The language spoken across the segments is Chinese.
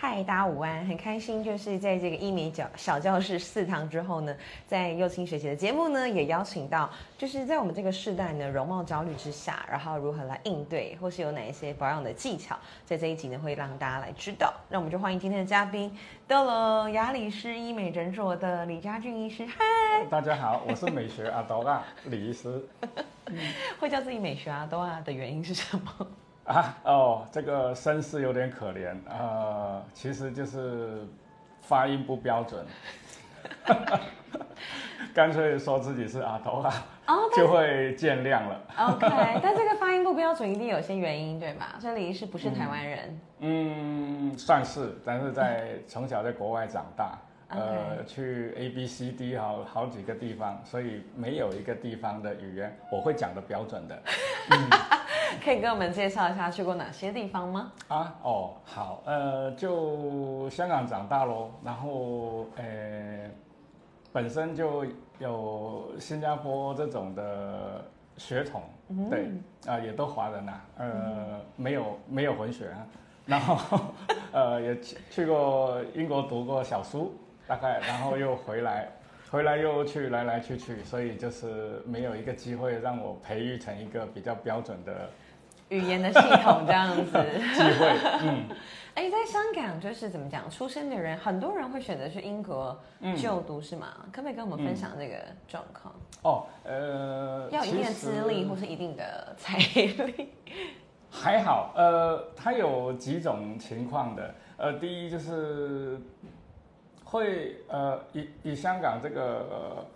嗨，大家午安，很开心，就是在这个一美小小教室四堂之后呢，在幼青学习的节目呢，也邀请到，就是在我们这个世代呢，容貌焦虑之下，然后如何来应对，或是有哪一些保养的技巧，在这一集呢，会让大家来知道。那我们就欢迎今天的嘉宾，到了雅里士医美诊所的李家俊医师。嗨，大家好，我是美学阿多啊，李医师。会叫自己美学阿多啊的原因是什么？啊哦，这个声势有点可怜，呃，其实就是发音不标准，干脆说自己是阿头啊，就会见谅了。OK，但这个发音不标准一定有些原因，对吗？所以李医师不是台湾人。嗯，算是，但是在从小在国外长大，呃，去 A B C D 好好几个地方，所以没有一个地方的语言我会讲的标准的。可以跟我们介绍一下去过哪些地方吗？啊哦好，呃，就香港长大喽，然后呃，本身就有新加坡这种的血统，对啊，也都华人呐，呃，没有没有混血啊，然后 呃也去去过英国读过小书，大概，然后又回来，回来又去来来去去，所以就是没有一个机会让我培育成一个比较标准的。语言的系统这样子，机会，嗯，哎，在香港就是怎么讲，出生的人很多人会选择去英国就读，是吗？可不可以跟我们分享这个状况？哦，呃，要一定的资历或是一定的财力？还好，呃，它有几种情况的，呃，第一就是会，呃，以以香港这个。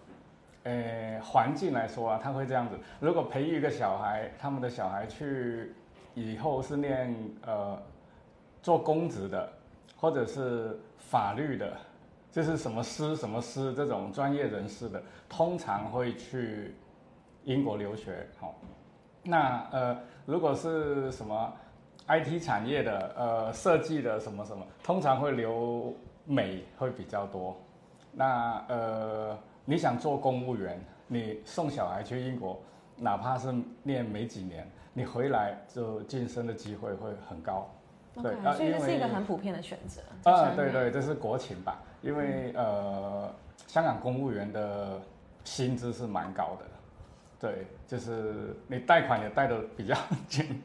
呃，环境来说啊，他会这样子。如果培育一个小孩，他们的小孩去以后是念呃做公职的，或者是法律的，就是什么师什么师这种专业人士的，通常会去英国留学。好，那呃，如果是什么 IT 产业的，呃，设计的什么什么，通常会留美会比较多。那呃。你想做公务员，你送小孩去英国，哪怕是念没几年，你回来就晋升的机会会很高。对，所以这是一个很普遍的选择。啊，对对，这是国情吧？因为呃，香港公务员的薪资是蛮高的。对，就是你贷款也贷的比较 紧。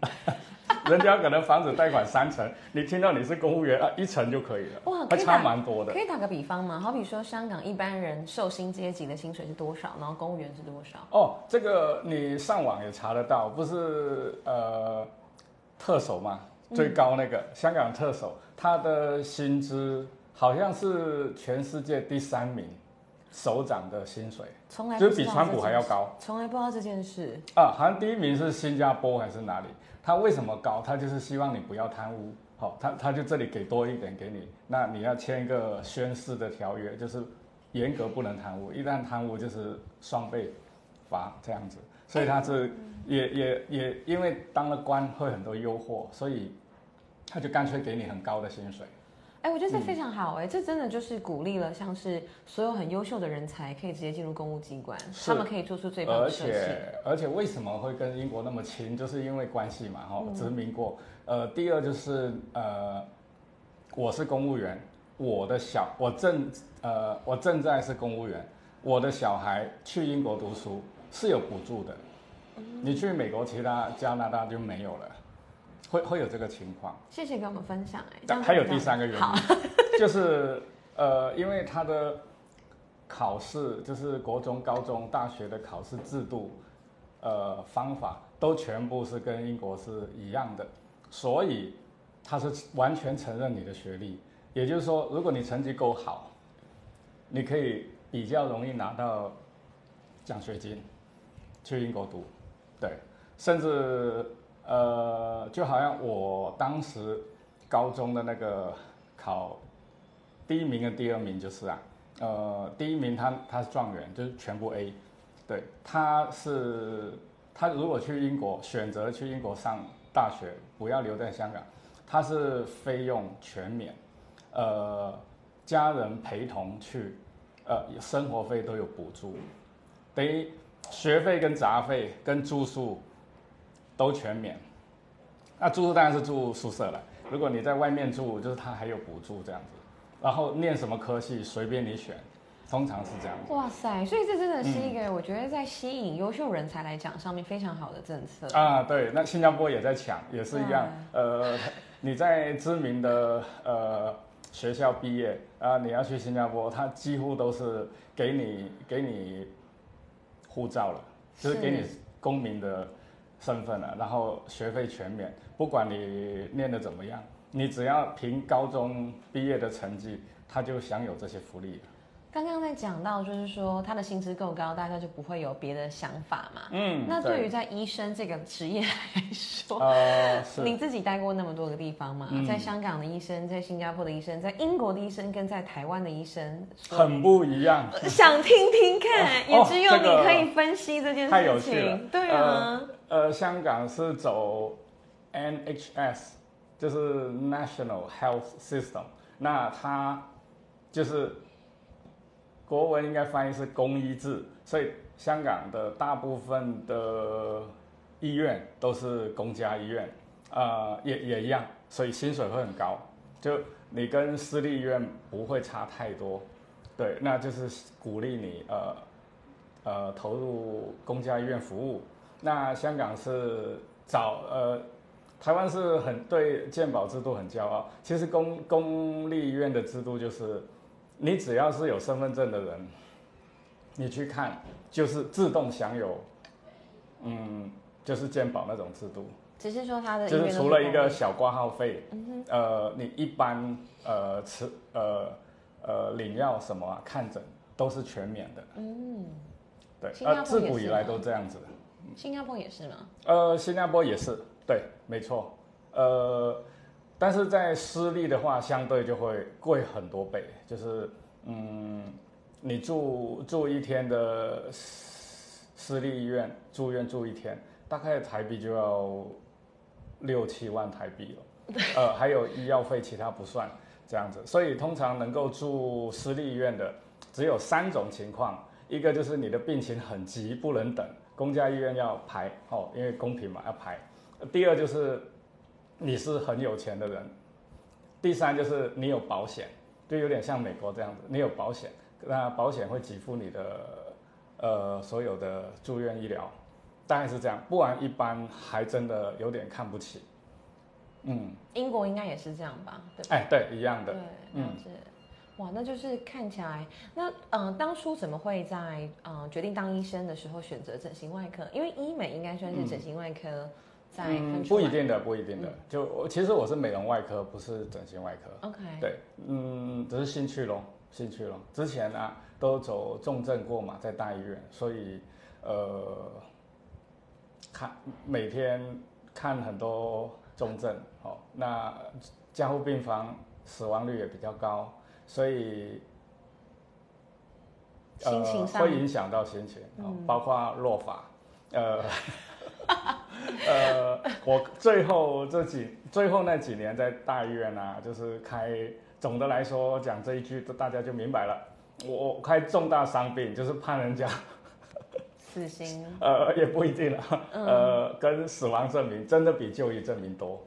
人家可能房子贷款三成，你听到你是公务员啊，一成就可以了，哇，还差蛮多的。可以打个比方吗？好比说，香港一般人寿星阶级的薪水是多少？然后公务员是多少？哦，这个你上网也查得到，不是呃特首嘛，最高那个香港特首，他的薪资好像是全世界第三名。首长的薪水，从来就是比川普还要高，从来不知道这件事啊。好像第一名是新加坡还是哪里？他为什么高？他就是希望你不要贪污。好，他他就这里给多一点给你，那你要签一个宣誓的条约，就是严格不能贪污，一旦贪污就是双倍罚这样子。所以他是也也也因为当了官会很多诱惑，所以他就干脆给你很高的薪水。哎，我觉得这非常好哎，这真的就是鼓励了，像是所有很优秀的人才可以直接进入公务机关，他们可以做出最棒的设计。而且而且为什么会跟英国那么亲，就是因为关系嘛，哈，殖民过。呃，第二就是呃，我是公务员，我的小我正呃我正在是公务员，我的小孩去英国读书是有补助的，你去美国其他加拿大就没有了。会会有这个情况，谢谢跟我们分享哎。还有第三个原因，就是呃，因为他的考试，就是国中、高中、大学的考试制度，呃，方法都全部是跟英国是一样的，所以他是完全承认你的学历。也就是说，如果你成绩够好，你可以比较容易拿到奖学金去英国读，对，甚至。呃，就好像我当时高中的那个考第一名跟第二名就是啊，呃，第一名他他是状元，就是全部 A，对，他是他如果去英国选择去英国上大学，不要留在香港，他是费用全免，呃，家人陪同去，呃，生活费都有补助，等于学费跟杂费跟住宿。都全免，那住宿当然是住宿舍了。如果你在外面住，就是他还有补助这样子。然后念什么科系随便你选，通常是这样子。哇塞，所以这真的是一个我觉得在吸引优秀人才来讲上面非常好的政策。啊，对，那新加坡也在抢，也是一样。呃，你在知名的呃学校毕业啊，你要去新加坡，他几乎都是给你给你护照了，就是给你公民的身份了，然后学费全免，不管你念的怎么样，你只要凭高中毕业的成绩，他就享有这些福利了。刚刚在讲到，就是说他的薪资够高，大家就不会有别的想法嘛。嗯，那对于在医生这个职业来说，呃，你自己待过那么多个地方嘛，嗯在香港的医生，在新加坡的医生，在英国的医生，跟在台湾的医生，很不一样。想听听看，哦也只有你可以分析这件太有事趣了情。对啊，呃，呃香港是走 NHS，就是 National Health System，那它就是国文应该翻译是公医制，所以香港的大部分的医院都是公家医院，呃，也也一样，所以薪水会很高，就你跟私立医院不会差太多，对，那就是鼓励你呃呃投入公家医院服务。那香港是早呃，台湾是很对健保制度很骄傲。其实公公立医院的制度就是，你只要是有身份证的人，你去看就是自动享有，嗯，就是健保那种制度。只是说他的就是除了一个小挂号费，嗯呃，你一般呃吃呃呃领药什么啊、看诊都是全免的。嗯，对，呃，自古以来都这样子。新加坡也是吗？呃，新加坡也是，对，没错。呃，但是在私立的话，相对就会贵很多倍。就是，嗯，你住住一天的私私立医院住院住一天，大概台币就要六七万台币了。呃，还有医药费，其他不算这样子。所以通常能够住私立医院的只有三种情况，一个就是你的病情很急，不能等，公家医院要排哦，因为公平嘛要排。第二就是你是很有钱的人，第三就是你有保险，就有点像美国这样子，你有保险，那保险会给付你的呃所有的住院医疗，大概是这样，不然一般还真的有点看不起。嗯，英国应该也是这样吧？对吧？哎，对，一样的对，，嗯。哇，那就是看起来，那嗯、呃当初怎么会在嗯、呃决定当医生的时候选择整形外科？因为医美应该算是整形外科在不一定的，不一定的嗯。就我其实我是美容外科，不是整形外科。OK，对，嗯，只是兴趣咯，兴趣咯。之前啊都走重症过嘛，在大医院，所以呃，看每天看很多重症，哦，那加护病房死亡率也比较高，所以心情上会影响到心情，包括落法，呃。呃，我最后这几最后那几年在大医院啊，就是开，总的来说讲这一句，大家就明白了。我我开重大伤病，就是判人家，死刑，呃，也不一定了，嗯呃，跟死亡证明真的比就医证明多。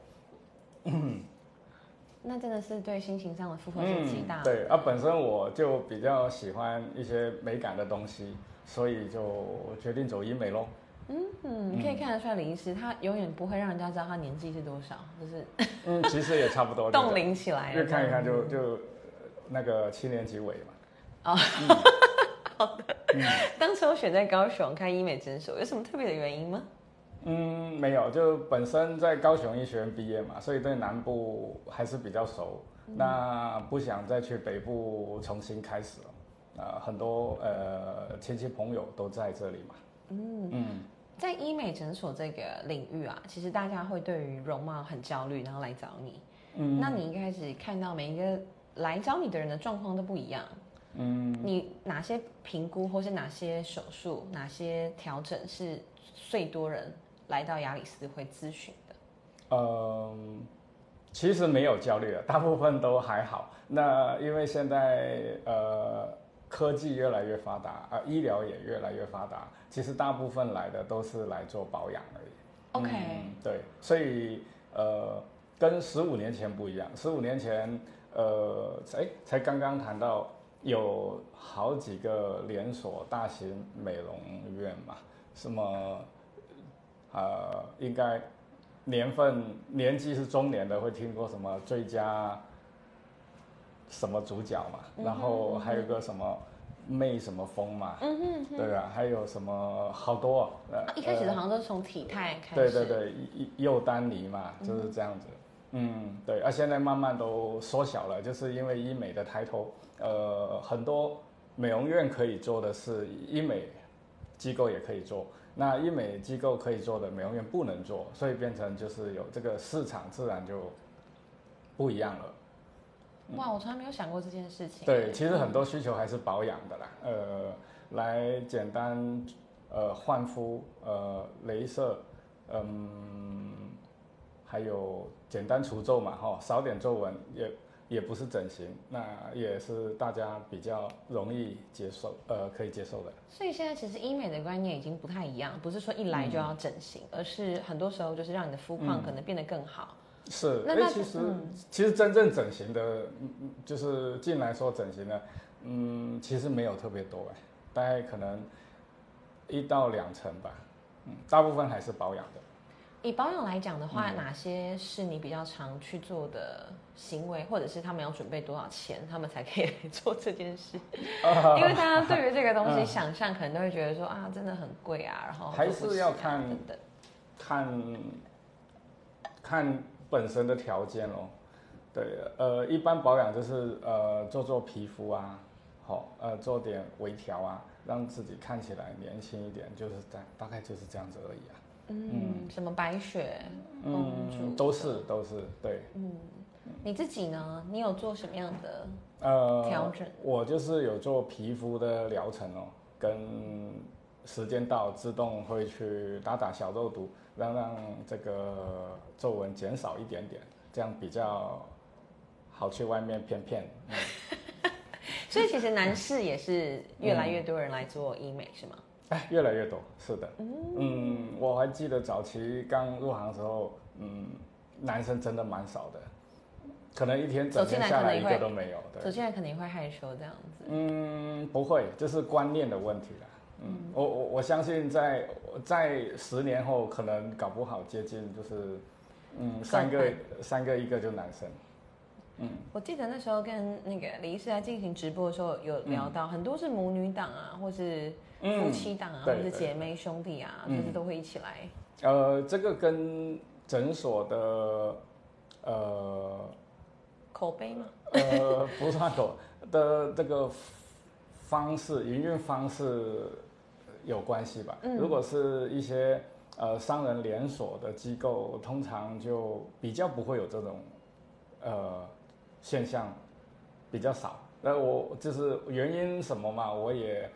那真的是对心情上的负荷是极大的。嗯对啊，本身我就比较喜欢一些美感的东西，所以就决定走医美喽。嗯，你可以看得出来，林医师他永远不会让人家知道他年纪是多少，就是嗯，其实也差不多。冻龄起来了。就看一看就就呃那个七年级尾嘛。哦，好的当初选在高雄开医美诊所，有什么特别的原因吗？嗯，没有，就本身在高雄医学院毕业嘛，所以对南部还是比较熟。那不想再去北部重新开始了。呃，很多呃亲戚朋友都在这里嘛。嗯，嗯，在医美诊所这个领域啊，其实大家会对于容貌很焦虑，然后来找你。嗯那你一开始看到每一个来找你的人的状况都不一样，嗯，你哪些评估或是哪些手术、哪些调整是最多人来到亚里斯会咨询的？嗯，其实没有焦虑了，大部分都还好。那因为现在呃科技越来越发达啊、医疗也越来越发达，其实大部分来的都是来做保养而已。OK，、嗯，对，所以呃，跟十五年前不一样。十五年前，呃，哎，才刚刚谈到有好几个连锁大型美容院嘛，什么，呃，应该年份年纪是中年的会听过什么最佳什么主角嘛，然后还有个什么。媚什么风嘛？嗯哼，对啊，还有什么好多？呃，一开始好像都是从体态开始。对对对，又丹尼嘛，就是这样子。嗯，对，啊，现在慢慢都缩小了，就是因为医美的抬头，呃，很多美容院可以做的是医美机构也可以做，那医美机构可以做的美容院不能做，所以变成就是有这个市场自然就不一样了。哇，我从来没有想过这件事情。对，其实很多需求还是保养的啦，呃，来简单呃焕肤，呃，镭射，嗯，还有简单除皱嘛，哈，少点皱纹也也不是整形，那也是大家比较容易接受，呃，可以接受的。所以现在其实医美的观念已经不太一样，不是说一来就要整形，而是很多时候就是让你的肤况可能变得更好。是，那，其实其实真正整形的，就是进来说整形的，嗯，其实没有特别多哎，大概可能一到两成吧，嗯，大部分还是保养的。以保养来讲的话，哪些是你比较常去做的行为，或者是他们要准备多少钱，他们才可以来 做这件事？因为大家对于这个东西想象，可能都会觉得说啊，真的很贵啊，然后还是要看看看。本身的条件哦，对，呃，一般保养就是呃做做皮肤啊，好，呃做点微调啊，让自己看起来年轻一点，就是在大概就是这样子而已啊。嗯，什么白雪嗯，都是都是对。嗯，你自己呢？你有做什么样的呃调整？我就是有做皮肤的疗程哦，跟时间到自动会去打打小肉毒。让让这个皱纹减少一点点，这样比较好去外面骗骗。所以其实男士也是越来越多人来做医美，是吗？哎，越来越多，是的。嗯，我还记得早期刚入行的时候，嗯，男生真的蛮少的，可能一天整天下来一个都没有。对走进来肯定会害羞这样子。嗯，不会，就是观念的问题了。嗯，我我我相信在在十年后可能搞不好接近就是，嗯，三个三个一个就男生，嗯，我记得那时候跟那个李医师在进行直播的时候有聊到，很多是母女档啊，或是夫妻档啊，或是姐妹兄弟啊，就是都会一起来。呃，这个跟诊所的呃口碑吗？呃，不算口的这个方式，营运方式。有关系吧。如果是一些呃商人连锁的机构，通常就比较不会有这种呃现象，比较少。那我就是原因什么嘛，我也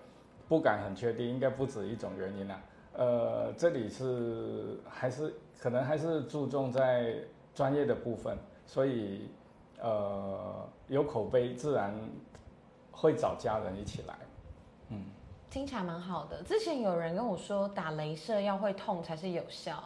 不敢很确定，应该不止一种原因啦。呃，这里是还是可能还是注重在专业的部分，所以呃有口碑，自然会找家人一起来。嗯。听起来蛮好的。之前有人跟我说，打镭射要会痛才是有效。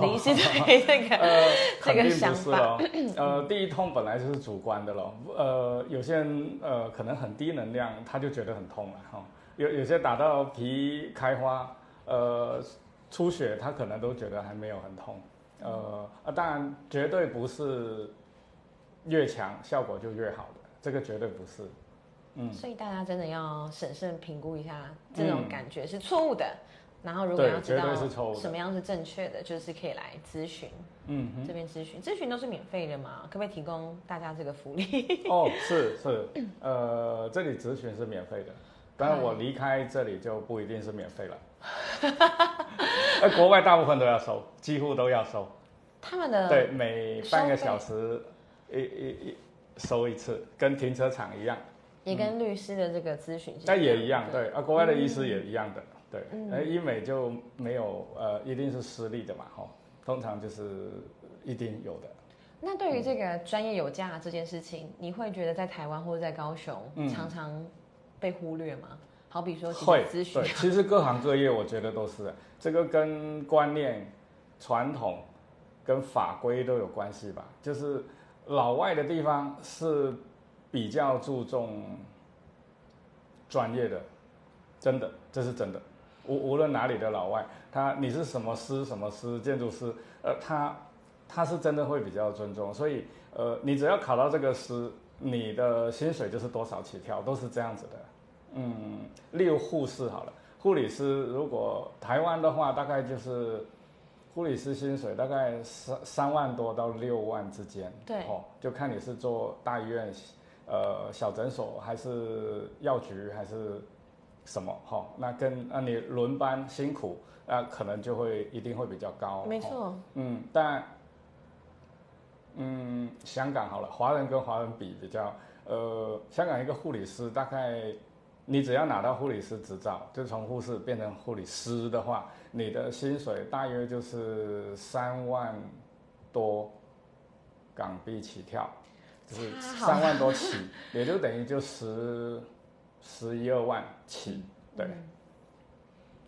你是对这个 这个想法？呃，第一痛本来就是主观的咯。呃，有些人呃可能很低能量，他就觉得很痛了哈。有有些打到皮开花，呃出血，他可能都觉得还没有很痛。呃啊，当然绝对不是越强效果就越好的，这个绝对不是。嗯所以大家真的要审慎评估一下，这种感觉是错误的。然后如果要知道什么样是正确的，就是可以来咨询。嗯，这边咨询，咨询都是免费的嘛？可不可以提供大家这个福利？哦，是是，呃，这里咨询是免费的，当然我离开这里就不一定是免费了。而 国外大部分都要收，几乎都要收。他们的对每半个小时一一一收一次，跟停车场一样。也跟律师的这个咨询，那也一样，对啊，国外的医师也一样的，对，而医美就没有呃，一定是私立的嘛，哈，通常就是一定有的。那对于这个专业有价这件事情，你会觉得在台湾或者在高雄常常被忽略吗？好比说会咨询，对，其实各行各业我觉得都是这个跟观念、传统，跟法规都有关系吧。就是老外的地方是比较注重专业的，真的，这是真的。无无论哪里的老外，他你是什么师什么师，建筑师，呃，他他是真的会比较尊重，所以呃，你只要考到这个师，你的薪水就是多少起跳，都是这样子的。嗯，例如护士好了，护理师如果台湾的话，大概就是护理师薪水大概三三万多到六万之间。对，哦，就看你是做大医院，呃，小诊所还是药局还是。什么哈？那跟那你轮班辛苦，那可能就会一定会比较高。没错。嗯，但嗯，香港好了，华人跟华人比比较，呃，香港一个护理师大概，你只要拿到护理师执照，就从护士变成护理师的话，你的薪水大约就是三万多港币起跳，就是三万多起，也就等于就十。十一二万起，对。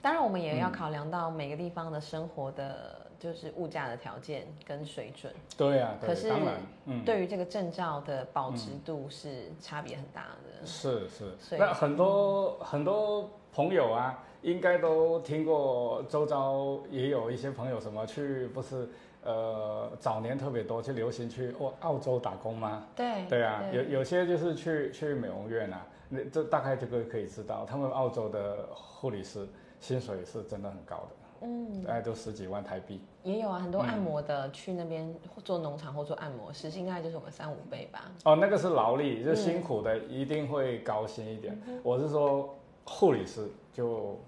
当然，我们也要考量到每个地方的生活的，就是物价的条件跟水准。对啊，可是，当然，嗯，对于这个证照的保值度是差别很大的。是是，那很多很多朋友啊，应该都听过，周遭也有一些朋友什么去，不是呃早年特别多，去流行去澳澳洲打工吗？对对啊，有有些就是去去美容院啊。那这大概这个可以知道，他们澳洲的护理师薪水是真的很高的，嗯，大概都十几万台币。也有啊，很多按摩的去那边做农场或做按摩，时薪大概就是我们三五倍吧。哦，那个是劳力，就辛苦的一定会高薪一点。我是说护理师就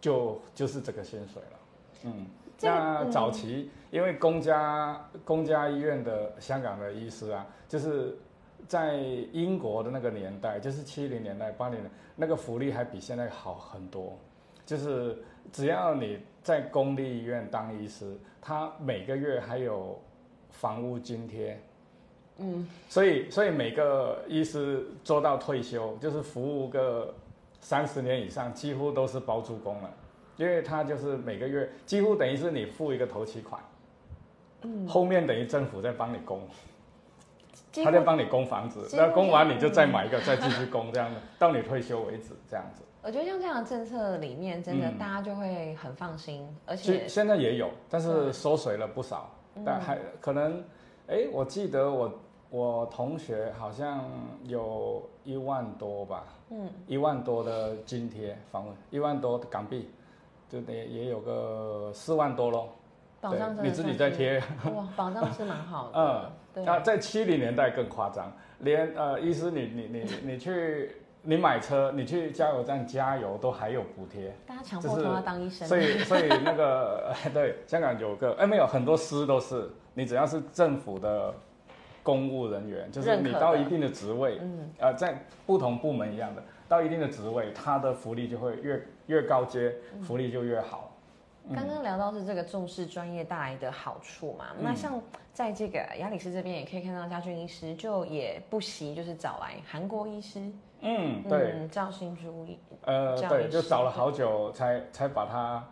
就就是这个薪水了，嗯。那早期因为公家公家医院的香港的医师啊，就是。在英国的那个年代，就是七零年代、八零年，那个福利还比现在好很多。就是只要你在公立医院当医师，他每个月还有房屋津贴。嗯，所以所以每个医师做到退休，就是服务个三十年以上，几乎都是包租公了，因为他就是每个月几乎等于是你付一个头期款，嗯，后面等于政府在帮你供。他在帮你供房子，那供完你就再买一个，再继续供，这样的到你退休为止，这样子。我觉得像这样的政策里面，真的大家就会很放心，而且现在也有，但是缩水了不少，但还可能，哎，我记得我我同学好像有一万多吧，嗯，一万多的津贴房问，一万多港币，就得也有个四万多喽。保障你自己在贴哇，保障是蛮好的。嗯，对。啊，在七零年代更夸张，连呃，医师你你你你去你买车，你去加油站加油都还有补贴。大家强迫都要当医生。所以所以那个 对香港有个哎没有很多师都是，你只要是政府的公务人员，就是你到一定的职位，嗯，呃，在不同部门一样的，到一定的职位，他的福利就会越越高阶，福利就越好。刚刚聊到是这个重视专业带来的好处嘛？那像在这个亚里斯这边也可以看到，家俊医师就也不惜就是找来韩国医师，嗯，对，赵新珠医，呃，对，就找了好久才才把他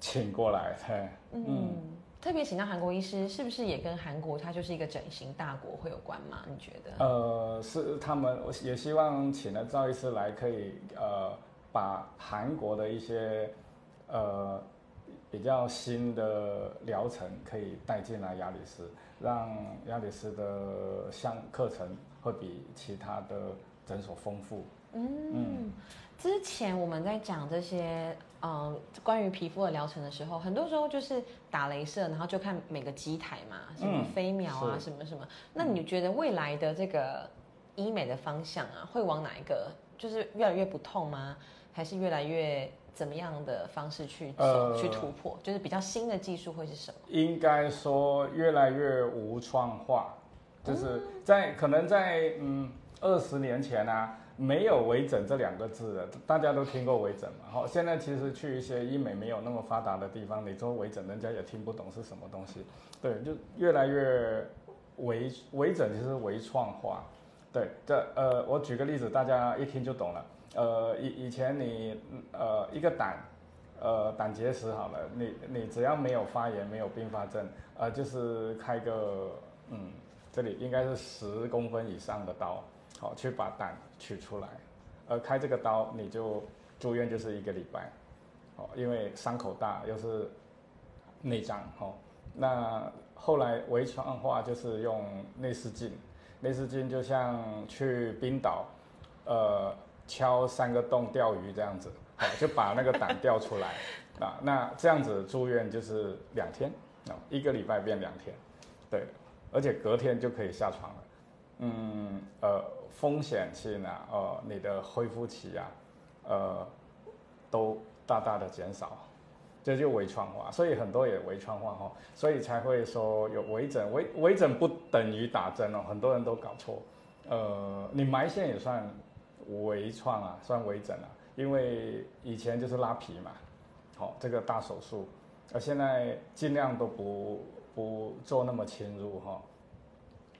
请过来，对，嗯，特别请到韩国医师，是不是也跟韩国它就是一个整形大国会有关吗？你觉得？呃，是他们我也希望请了赵医师来，可以呃把韩国的一些呃。比较新的疗程可以带进来亚里斯，让亚里斯的项课程会比其他的诊所丰富。嗯，之前我们在讲这些嗯关于皮肤的疗程的时候，很多时候就是打镭射，然后就看每个机台嘛，什么飞秒啊，什么什么。那你觉得未来的这个医美的方向啊，会往哪一个？就是越来越不痛吗？还是越来越？怎么样的方式去走去突破？就是比较新的技术会是什么？应该说越来越无创化，就是在可能在嗯二十年前啊，没有微整这两个字的，大家都听过微整嘛。好，现在其实去一些医美没有那么发达的地方，你说微整，人家也听不懂是什么东西。对，就越来越微微整，就是微创化。对，这呃，我举个例子，大家一听就懂了。呃，以以前你呃一个胆，呃胆结石好了，你你只要没有发炎，没有并发症，呃，就是开个嗯，这里应该是十公分以上的刀，好去把胆取出来，呃，开这个刀你就住院就是一个礼拜，哦，因为伤口大又是内脏哦，那后来微创化就是用内视镜，内视镜就像去冰岛，呃，敲三个洞钓鱼这样子，好就把那个胆钓出来 啊，那这样子住院就是两天啊，一个礼拜变两天，对，而且隔天就可以下床了，嗯，呃，风险性啊，呃，你的恢复期啊，呃，都大大的减少。这就微创化，所以很多也微创化哈，所以才会说有微整，微微整不等于打针哦，很多人都搞错。呃，你埋线也算微创啊，算微整啊，因为以前就是拉皮嘛，好这个大手术，而现在尽量都不不做那么侵入哈。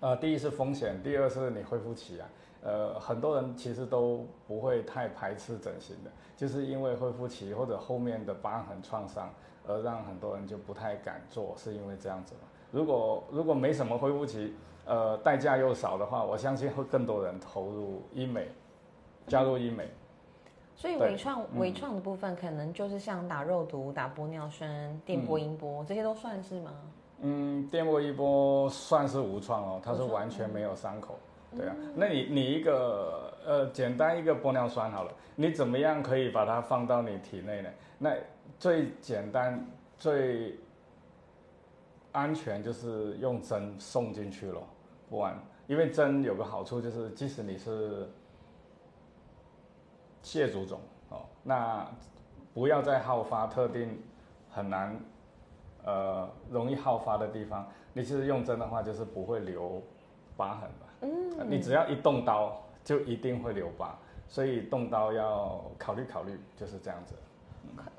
呃，第一是风险，第二是你恢复期啊。呃，很多人其实都不会太排斥整形的，就是因为恢复期或者后面的疤痕创伤，而让很多人就不太敢做，是因为这样子嘛？如果如果没什么恢复期，呃，代价又少的话，我相信会更多人投入医美，加入医美。所以微创微创的部分，可能就是像打肉毒、打玻尿酸、电波、音波，这些都算是吗？嗯，电波、音波算是无创哦，它是完全没有伤口。对啊，那你你一个呃简单一个玻尿酸好了，你怎么样可以把它放到你体内呢？那最简单最安全就是用针送进去了，不然因为针有个好处就是，即使你是蟹足肿哦，那不要再好发特定很难呃容易好发的地方，你其实用针的话就是不会留疤痕吧。嗯，你只要一动刀，就一定会留疤，所以动刀要考虑考虑，就是这样子。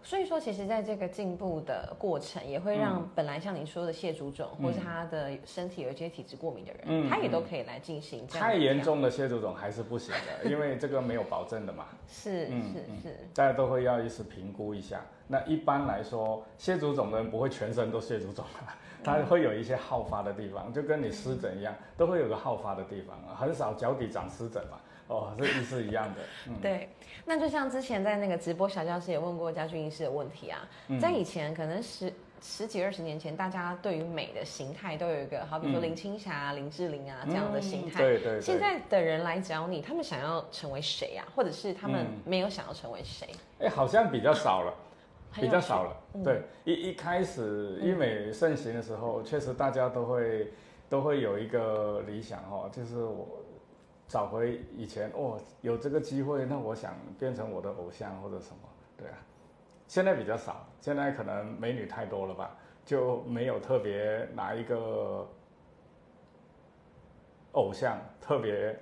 所以说，其实在这个进步的过程，也会让本来像您说的蟹足肿，或是他的身体有一些体质过敏的人，他也都可以来进行。太严重的蟹足肿还是不行的，因为这个没有保证的嘛。是是是，大家都会要一次评估一下。那一般来说，蟹足肿的人不会全身都蟹足肿啊。他会有一些好发的地方，就跟你湿疹一样，都会有个好发的地方啊，很少脚底长湿疹嘛。哦，这意思一样的。对，那就像之前在那个直播小教室也问过家俊医师的问题啊，在以前可能十十几二十年前，大家对于美的形态都有一个，好比说林青霞、林志玲啊这样的形态。对对。现在的人来找你，他们想要成为谁啊？或者是他们没有想要成为谁？哎，好像比较少了。比较少了，对，一一开始医美盛行的时候，确实大家都会都会有一个理想哦，就是我找回以前哦，有这个机会，那我想变成我的偶像或者什么，对啊。现在比较少，现在可能美女太多了吧，就没有特别哪一个偶像特别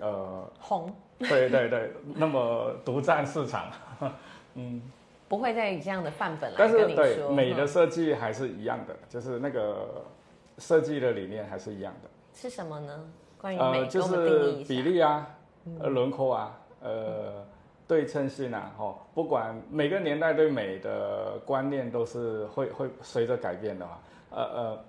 呃红，对对对，那么独占市场，嗯。不会再以这样的范本来但是对美的设计还是一样的，就是那个设计的理念还是一样的。是什么呢？关于美，就是比例啊，呃，轮廓啊，呃，对称性啊，哦，不管每个年代对美的观念都是会会随着改变的嘛，呃呃，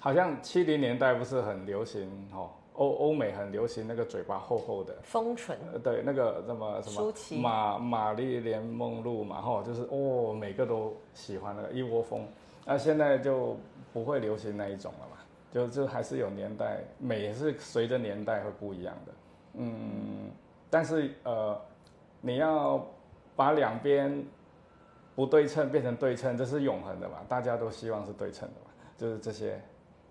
好像七零年代不是很流行哦。欧欧美很流行那个嘴巴厚厚的丰唇，呃，对，那个什么什么马玛丽莲梦露嘛，吼，就是哦，每个都喜欢那个一窝蜂。那现在就不会流行那一种了嘛，就就还是有年代美是随着年代会不一样的，嗯，但是呃，你要把两边不对称变成对称，这是永恒的嘛，大家都希望是对称的嘛，就是这些。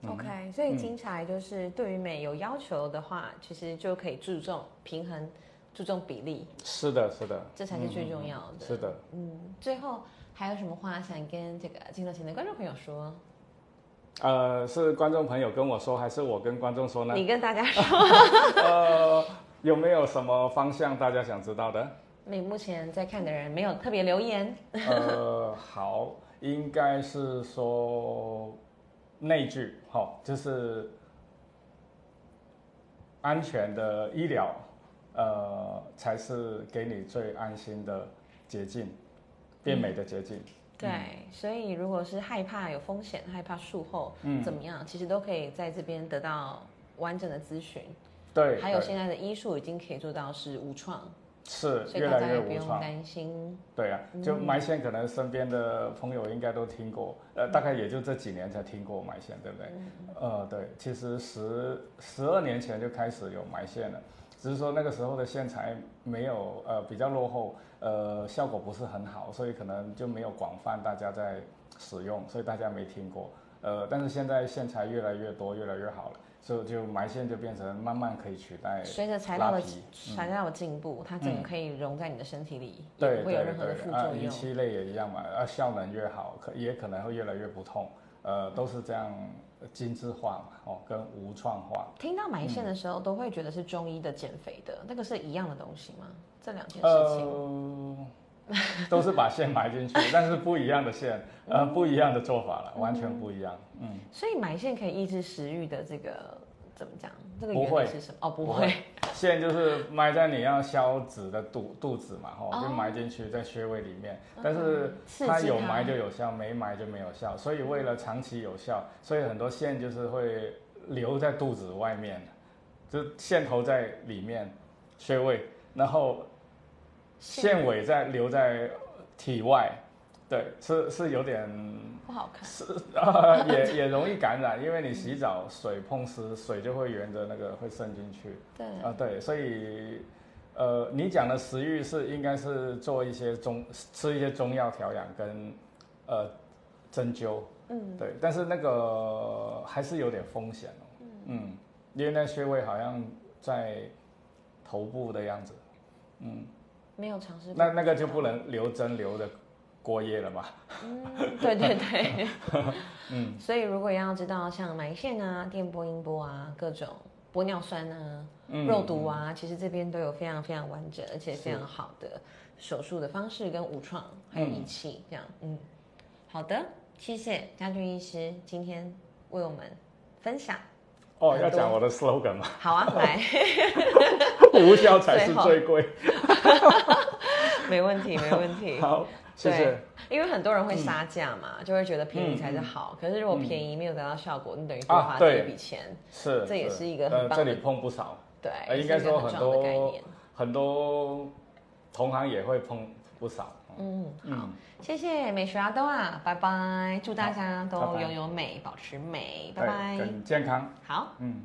OK，所以精彩就是对于美有要求的话，其实就可以注重平衡，注重比例。是的，是的，这才是最重要的。是的，嗯，最后还有什么话想跟这个镜头前的观众朋友说？呃，是观众朋友跟我说，还是我跟观众说呢？你跟大家说。呃，有没有什么方向大家想知道的？你目前在看的人没有特别留言。呃，好，应该是说。那句好，就是安全的医疗，呃，才是给你最安心的捷径。变美的捷径。对，所以如果是害怕有风险、害怕术后嗯怎么样，其实都可以在这边得到完整的咨询。对，对还有现在的医术已经可以做到是无创，是所以越来大家也不越无创。用担心。对啊，就埋线，可能身边的朋友应该都听过，呃，大概也就这几年才听过埋线，对不对？呃，对，其实十十二年前就开始有埋线了，只是说那个时候的线材没有呃比较落后，呃效果不是很好，所以可能就没有广泛大家在使用，所以大家没听过。呃，但是现在线材越来越多，越来越好了，所以就埋线就变成慢慢可以取代随着材料的材料的进步，它整个可以融在你的身体里，也对不会有任何的副作用。仪器类也一样嘛，啊，效能越好，可也可能会越来越不痛，呃，都是这样呃精致化嘛，哦，跟无创化。听到埋嗯线的时候，都会觉得是中医的减肥的，那个是一样的东西吗？这两件事情，呃，都是 把线埋进去，但是不一样的线，呃，不一样的做法了，完全不一样。嗯，所以埋线可以抑制食欲的这个怎么讲？这个不会。原理是什么？哦，不不会。线就是埋在你要消脂的肚肚子嘛，哦，哦。就埋进去在穴位里面，嗯。但是它有埋就有效，没埋就没有效，所以为了长期有效，所以很多线就是会留在肚子外面，就线头在里面穴位，然后线尾在留在体外，对，是是有点不好看。是 啊，也也容易感染，因为你洗澡水碰湿，水就会沿着那个会渗进去。对，啊，对，所以呃，你讲的食欲是应该是做一些中吃一些中药调养跟呃针灸，嗯，对，但是那个还是有点风险哦，嗯，因为那穴位好像在头部的样子，嗯，没有尝试过。那那个就不能留针留的过夜了嘛，嗯，对对对，嗯，所以如果要知道像埋线啊、电波、音波啊、各种玻尿酸啊、嗯肉毒啊，其实这边都有非常非常完整而且非常好的手术的方式跟无创，还有仪器这样。嗯，好的，谢谢家俊医师今天为我们分享。哦，要讲我的 slogan 吗？好啊，来，无效才是最贵。没问题，没问题。好，谢对谢。因为很多人会杀价嘛，就会觉得便宜才是好。可是如果便宜没有得到效果，你等于多花这一笔钱。是，这也是一个很呃，棒的这里碰不少，对，呃应该是很很重要的概多念。很多同行也会碰不少。嗯，好，嗯，谢谢美学阿东啊，拜拜，祝大家都拥有美，保持美，拜拜。更健康。好。嗯。